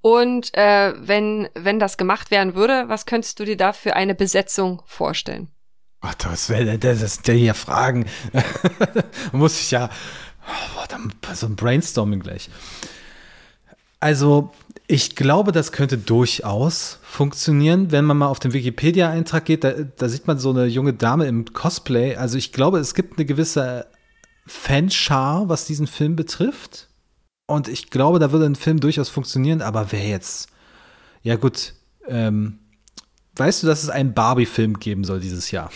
Speaker 3: Und äh, wenn, wenn das gemacht werden würde, was könntest du dir da für eine Besetzung vorstellen?
Speaker 1: Ach, das wäre das ist der hier Fragen. Muss ich ja Oh, dann so ein Brainstorming gleich. Also, ich glaube, das könnte durchaus funktionieren, wenn man mal auf den Wikipedia-Eintrag geht. Da, da, sieht man so eine junge Dame im Cosplay. Also, ich glaube, es gibt eine gewisse Fanschar, was diesen Film betrifft. Und ich glaube, da würde ein Film durchaus funktionieren. Aber wer jetzt, ja gut, ähm, weißt du, dass es einen Barbie-Film geben soll dieses Jahr?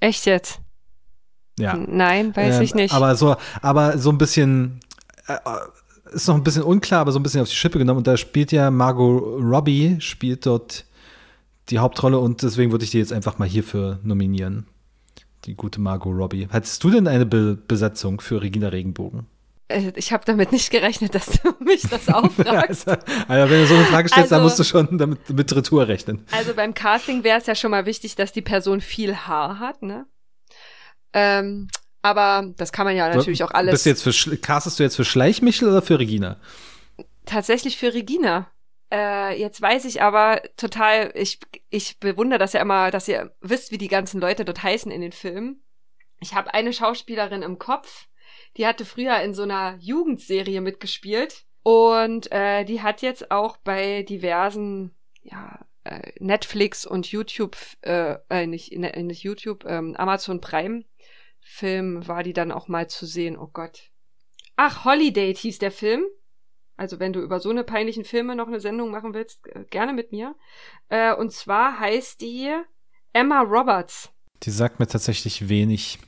Speaker 3: Echt jetzt?
Speaker 1: Ja.
Speaker 3: Nein, weiß ähm, ich nicht.
Speaker 1: Aber so, aber so ein bisschen, äh, ist noch ein bisschen unklar, aber so ein bisschen auf die Schippe genommen. Und da spielt ja Margot Robbie, spielt dort die Hauptrolle und deswegen würde ich die jetzt einfach mal hierfür nominieren. Die gute Margot Robbie. Hattest du denn eine Be Besetzung für Regina Regenbogen?
Speaker 3: Äh, ich habe damit nicht gerechnet, dass du mich das auffragst.
Speaker 1: also, also, wenn du so eine Frage stellst, also, dann musst du schon damit mit Retour rechnen.
Speaker 3: Also beim Casting wäre es ja schon mal wichtig, dass die Person viel Haar hat, ne? Ähm, aber das kann man ja natürlich auch alles.
Speaker 1: Bist du jetzt für, castest du jetzt für Schleichmichel oder für Regina?
Speaker 3: Tatsächlich für Regina. Äh, jetzt weiß ich aber total, ich, ich bewundere das ja immer, dass ihr wisst, wie die ganzen Leute dort heißen in den Filmen. Ich habe eine Schauspielerin im Kopf, die hatte früher in so einer Jugendserie mitgespielt und äh, die hat jetzt auch bei diversen ja, Netflix und YouTube, äh, äh nicht, nicht YouTube, ähm, Amazon Prime Film war die dann auch mal zu sehen. Oh Gott. Ach, Holiday hieß der Film. Also wenn du über so eine peinlichen Filme noch eine Sendung machen willst, äh, gerne mit mir. Äh, und zwar heißt die Emma Roberts.
Speaker 1: Die sagt mir tatsächlich wenig.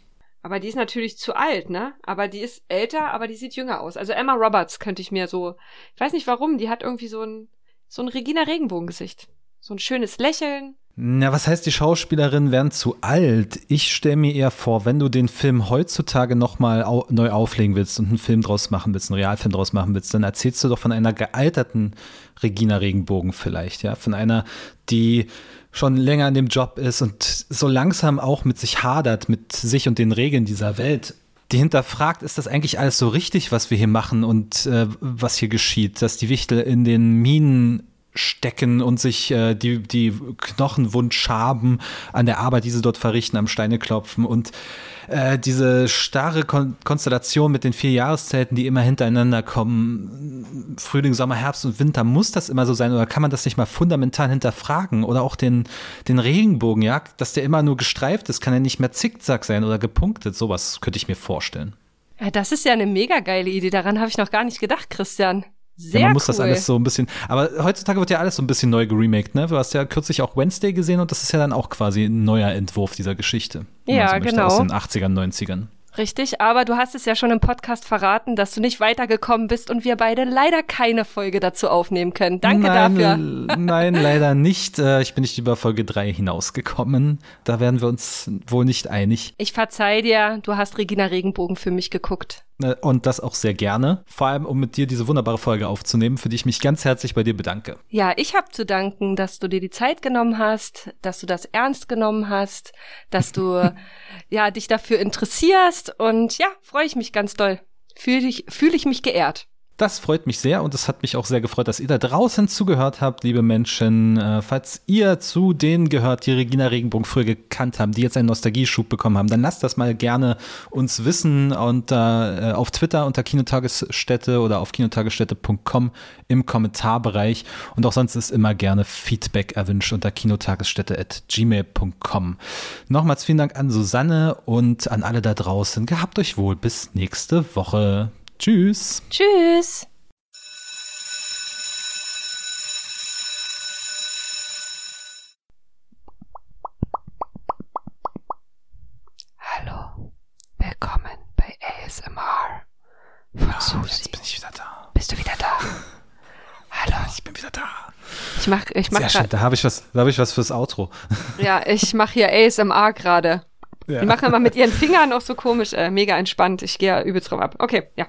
Speaker 3: Aber die ist natürlich zu alt, ne? Aber die ist älter, aber die sieht jünger aus. Also Emma Roberts könnte ich mir so, ich weiß nicht warum, die hat irgendwie so ein, so ein Regina Regenbogen-Gesicht. So ein schönes Lächeln,
Speaker 1: na, was heißt, die Schauspielerinnen werden zu alt? Ich stelle mir eher vor, wenn du den Film heutzutage nochmal au neu auflegen willst und einen Film draus machen willst, einen Realfilm draus machen willst, dann erzählst du doch von einer gealterten Regina Regenbogen vielleicht, ja, von einer, die schon länger in dem Job ist und so langsam auch mit sich hadert, mit sich und den Regeln dieser Welt. Die hinterfragt, ist das eigentlich alles so richtig, was wir hier machen und äh, was hier geschieht, dass die Wichtel in den Minen stecken und sich äh, die, die Knochenwund schaben an der Arbeit, die sie dort verrichten, am Steine klopfen und äh, diese starre Kon Konstellation mit den vier Jahreszeiten, die immer hintereinander kommen, Frühling, Sommer, Herbst und Winter, muss das immer so sein oder kann man das nicht mal fundamental hinterfragen? Oder auch den, den Regenbogen, ja, dass der immer nur gestreift ist, kann er nicht mehr zickzack sein oder gepunktet, sowas könnte ich mir vorstellen.
Speaker 3: Ja, das ist ja eine mega geile Idee, daran habe ich noch gar nicht gedacht, Christian. Sehr
Speaker 1: ja, man
Speaker 3: cool.
Speaker 1: muss das alles so ein bisschen. Aber heutzutage wird ja alles so ein bisschen neu geremaked, ne? Du hast ja kürzlich auch Wednesday gesehen und das ist ja dann auch quasi ein neuer Entwurf dieser Geschichte.
Speaker 3: Ja,
Speaker 1: so möchte,
Speaker 3: genau.
Speaker 1: Aus den 80ern, 90ern.
Speaker 3: Richtig, aber du hast es ja schon im Podcast verraten, dass du nicht weitergekommen bist und wir beide leider keine Folge dazu aufnehmen können. Danke
Speaker 1: nein,
Speaker 3: dafür.
Speaker 1: Nein, leider nicht. Äh, Ich bin nicht über Folge 3 hinausgekommen. Da werden wir uns wohl nicht einig.
Speaker 3: Ich verzeih dir, du hast Regina Regenbogen für mich geguckt.
Speaker 1: Äh, Und das auch sehr gerne. Vor allem, um mit dir diese wunderbare Folge aufzunehmen, für die ich mich ganz herzlich bei dir bedanke.
Speaker 3: Ja, ich habe zu danken, dass du dir die Zeit genommen hast, dass du das ernst genommen hast, dass du ja dich dafür interessierst und ja, freue ich mich ganz doll. Fühle ich, fühl ich mich geehrt.
Speaker 1: Das freut mich sehr und es hat mich auch sehr gefreut, dass ihr da draußen zugehört habt, liebe Menschen. Äh, falls ihr zu denen gehört, die Regina Regenbogen früher gekannt haben, die jetzt einen Nostalgieschub bekommen haben, dann lasst das mal gerne uns wissen unter, äh, auf Twitter unter Kinotagesstätte oder auf kinotagesstätte.com im Kommentarbereich. Und auch sonst ist immer gerne Feedback erwünscht unter kinotagesstätte.gmail.com. Nochmals vielen Dank an Susanne und an alle da draußen. Gehabt euch wohl. Bis nächste Woche. Tschüss.
Speaker 3: Tschüss. Hallo, willkommen bei ASMR von Susi.
Speaker 1: bin ich wieder da.
Speaker 3: Bist du wieder da? Hallo.
Speaker 1: Ich bin wieder da.
Speaker 3: Ich mach, ich mach
Speaker 1: Sehr schön. Da habe ich was, da habe ich was fürs Outro.
Speaker 3: ja, ich mach hier ASMR gerade.
Speaker 1: Ja.
Speaker 3: Die machen immer mit ihren Fingern auch so komisch, äh, mega entspannt. Ich gehe übelst drauf ab. Okay, ja.